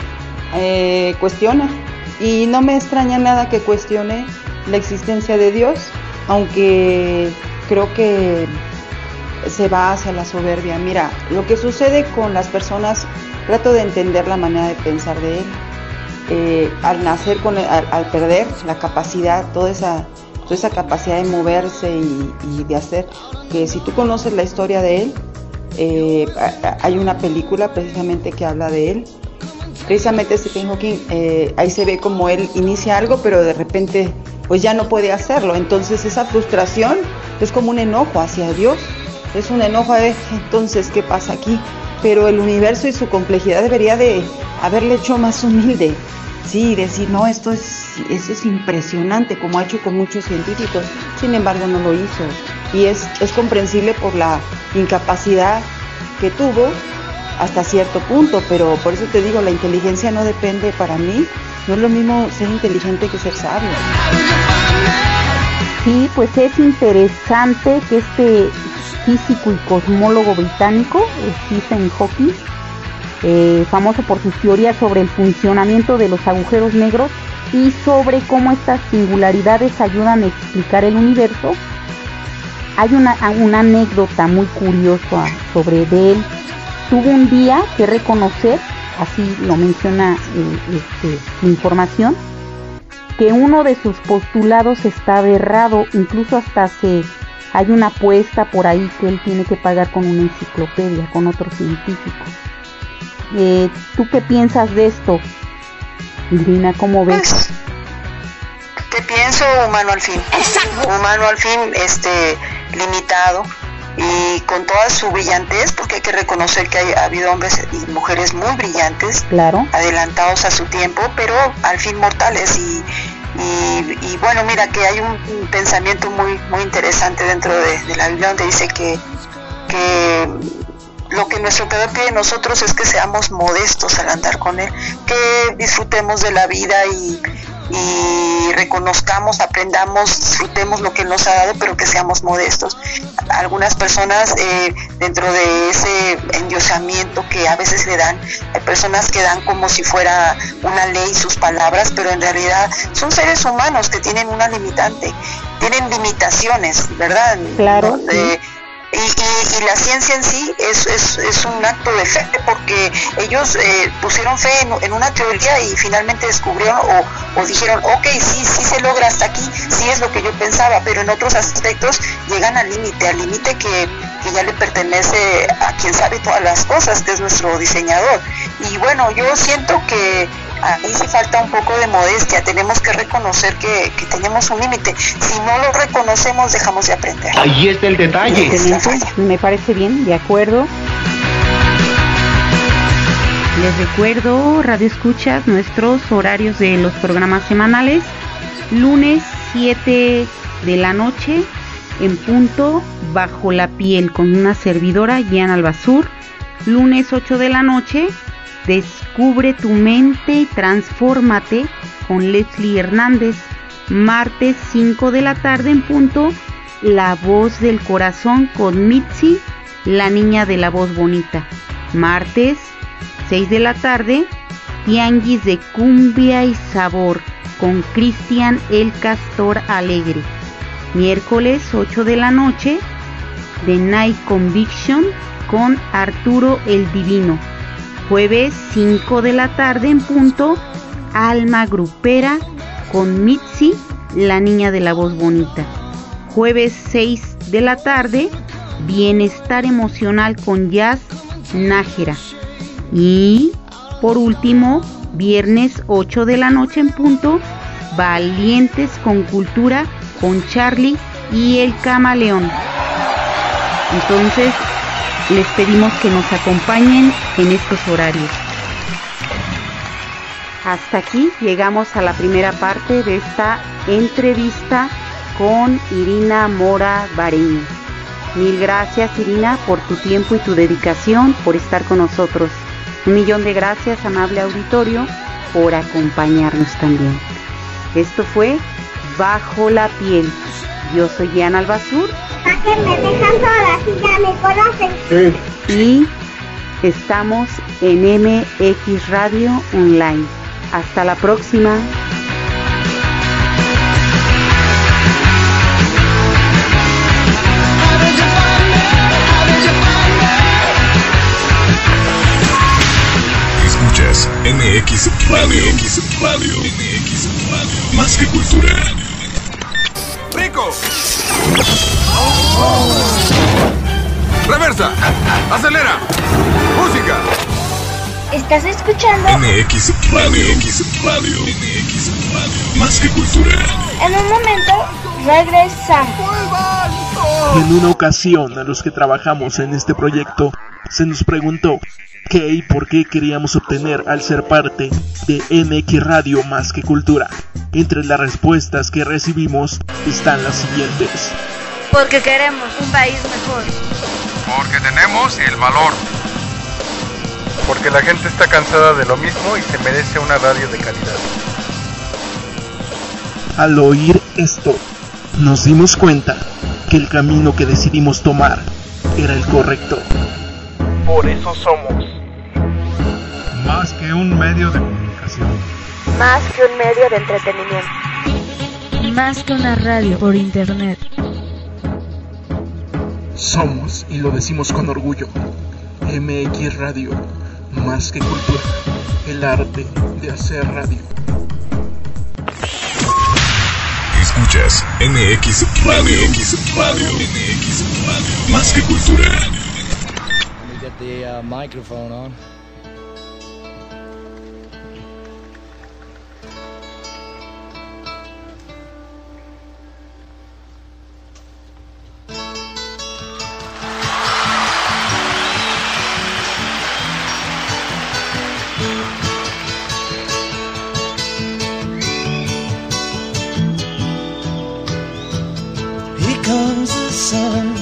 eh, cuestiona y no me extraña nada que cuestione la existencia de Dios, aunque creo que se va hacia la soberbia. Mira, lo que sucede con las personas, trato de entender la manera de pensar de él. Eh, al nacer, con el- al, perder la capacidad, toda esa, toda esa capacidad de moverse y, y de hacer, que si tú conoces la historia de él, eh, hay una película precisamente que habla de él. Precisamente Stephen Hawking, eh, ahí se ve como él inicia algo, pero de repente pues ya no puede hacerlo. Entonces esa frustración es como un enojo hacia Dios, es un enojo de entonces qué pasa aquí. Pero el universo y su complejidad debería de haberle hecho más humilde, sí, decir no esto es eso es impresionante como ha hecho con muchos científicos. Sin embargo no lo hizo y es es comprensible por la incapacidad que tuvo hasta cierto punto, pero por eso te digo, la inteligencia no depende para mí, no es lo mismo ser inteligente que ser sabio. Sí, pues es interesante que este físico y cosmólogo británico, Stephen Hawking, eh, famoso por sus teorías sobre el funcionamiento de los agujeros negros y sobre cómo estas singularidades ayudan a explicar el universo, hay una, una anécdota muy curiosa sobre él. Tuvo un día que reconocer, así lo menciona eh, este, información, que uno de sus postulados está errado, incluso hasta se hay una apuesta por ahí que él tiene que pagar con una enciclopedia, con otros científicos. Eh, ¿Tú qué piensas de esto, Irina? ¿Cómo ves? Pues, ¿Qué pienso? Humano al fin. Humano al fin, este, limitado y con toda su brillantez, porque hay que reconocer que ha habido hombres y mujeres muy brillantes, claro. adelantados a su tiempo, pero al fin mortales y, y, y bueno, mira que hay un, un, pensamiento muy muy interesante dentro de, de la Biblia donde dice que, que lo que nuestro creador pide de nosotros es que seamos modestos al andar con él, que disfrutemos de la vida y, y reconozcamos, aprendamos, disfrutemos lo que Él nos ha dado, pero que seamos modestos. Algunas personas eh, dentro de ese endiosamiento que a veces le dan, hay personas que dan como si fuera una ley sus palabras, pero en realidad son seres humanos que tienen una limitante, tienen limitaciones, ¿verdad? Claro. ¿No? De, y, y, y, la ciencia en sí es, es, un acto de fe porque ellos eh, pusieron fe en, en, una teoría y finalmente descubrieron o, o, dijeron, ok, sí, sí se logra hasta aquí, sí es lo que yo pensaba, pero en otros aspectos llegan al límite, al límite que, que ya le pertenece a quien sabe todas las cosas, que es nuestro diseñador. Y bueno, yo siento que ahí sí falta un poco de modestia, tenemos que reconocer que, que tenemos un límite. Si no lo reconocemos, dejamos de aprender. Ahí está el detalle. Me parece bien, de acuerdo. Les recuerdo, Radio Escuchas, nuestros horarios de los programas semanales. Lunes 7 de la noche, en punto, bajo la piel, con una servidora, Gian Albazur. Lunes 8 de la noche, Descubre tu mente y transfórmate con Leslie Hernández. Martes 5 de la tarde en punto, La voz del corazón con Mitzi, la niña de la voz bonita. Martes 6 de la tarde, Tianguis de cumbia y sabor con Cristian el Castor Alegre. Miércoles 8 de la noche, The Night Conviction con Arturo el Divino jueves 5 de la tarde en punto, Alma Grupera con Mitzi, la niña de la voz bonita. Jueves 6 de la tarde, Bienestar emocional con Jazz Nájera. Y por último, viernes 8 de la noche en punto, Valientes con Cultura con Charlie y el Camaleón. Entonces, les pedimos que nos acompañen en estos horarios. Hasta aquí llegamos a la primera parte de esta entrevista con Irina Mora Bareño. Mil gracias Irina por tu tiempo y tu dedicación, por estar con nosotros. Un millón de gracias, amable auditorio, por acompañarnos también. Esto fue Bajo la piel. Yo soy Diana Albazur que me dejan sola, si ya me conocen. Sí. Y estamos en MX Radio Online. Hasta la próxima. Escuchas MX Radio. MX Radio. MX Radio. Más que cultura. ¡Reversa! ¡Acelera! ¡Música! ¿Estás escuchando? MX Radio. MX Radio. MX Radio. Más que cultura. En un momento regresamos. En una ocasión a los que trabajamos en este proyecto se nos preguntó qué y por qué queríamos obtener al ser parte de MX Radio Más que Cultura. Entre las respuestas que recibimos están las siguientes. Porque queremos un país mejor. Porque tenemos el valor. Porque la gente está cansada de lo mismo y se merece una radio de calidad. Al oír esto, nos dimos cuenta que el camino que decidimos tomar era el correcto. Por eso somos. Más que un medio de comunicación. Más que un medio de entretenimiento. Más que una radio por internet. Somos, y lo decimos con orgullo, MX Radio, más que cultura, el arte de hacer radio. Escuchas MX Radio. MX Radio. MX Radio. Más que cultura. Get the uh, microphone on. Here comes the sun.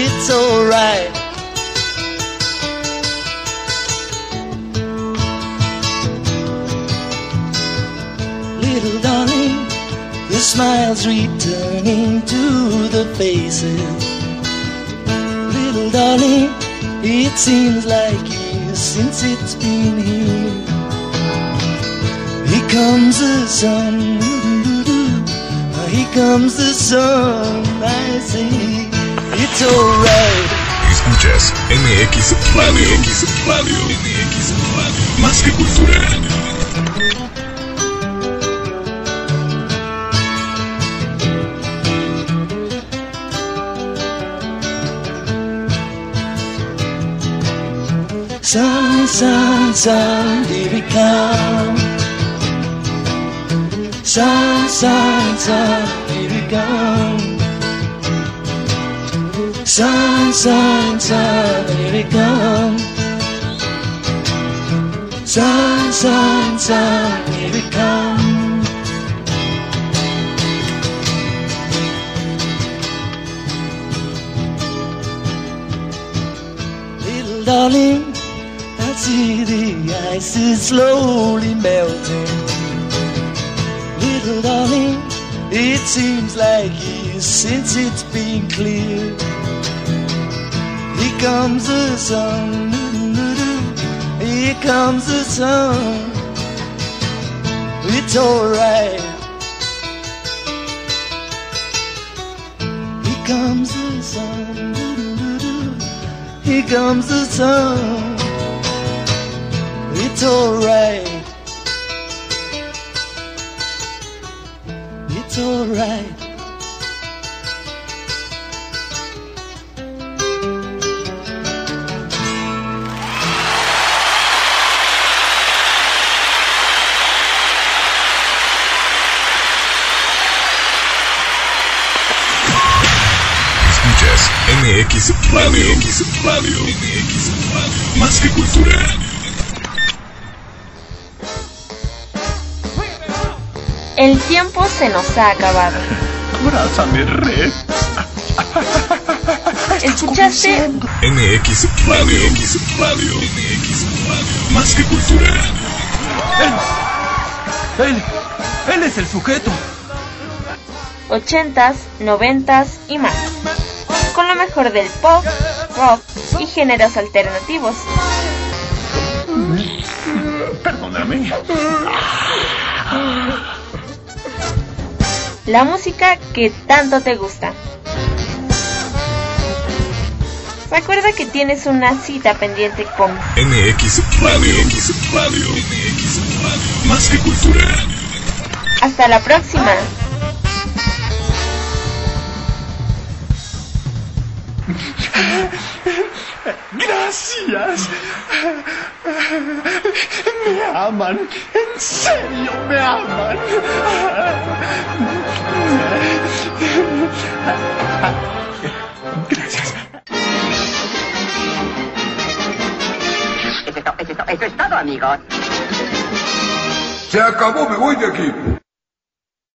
it's alright. Little darling, the smiles returning to the faces. Little darling, it seems like years since it's been here. Here comes the sun. Here comes the sun. I say it's alright. Escuchas MX Radio. MX Radio. MX Radio. Más que cultura. Sun, sun, sun, here we come. Sun, sun, sun, here we come. Sun, sun, sun, here we come. Sun, sun, sun, here we come. Little darling, I see the ice is slowly melting. Little darling, it seems like years since it's been clear. Comes the sun, here comes the sun. It's alright. Here comes the sun, here comes the sun. It's alright. It's alright. Radio. MX Radio. MX Radio. Más que cultura. El tiempo se nos ha acabado. Abrázame, red. ¿Escuchaste? MX Radio. MX Radio. MX Radio. Más que cultura. Él, él es el sujeto. Ochentas, noventas y más. Con lo mejor del pop, rock y géneros alternativos. Perdóname. La música que tanto te gusta. Recuerda que tienes una cita pendiente con MX Radio. MX Radio. MX Radio. Más que cultura. Hasta la próxima. Gracias. Me aman. En serio, me aman. Gracias. Eso es, to- eso es to- eso es todo, amigos. Se acabó, me voy de aquí.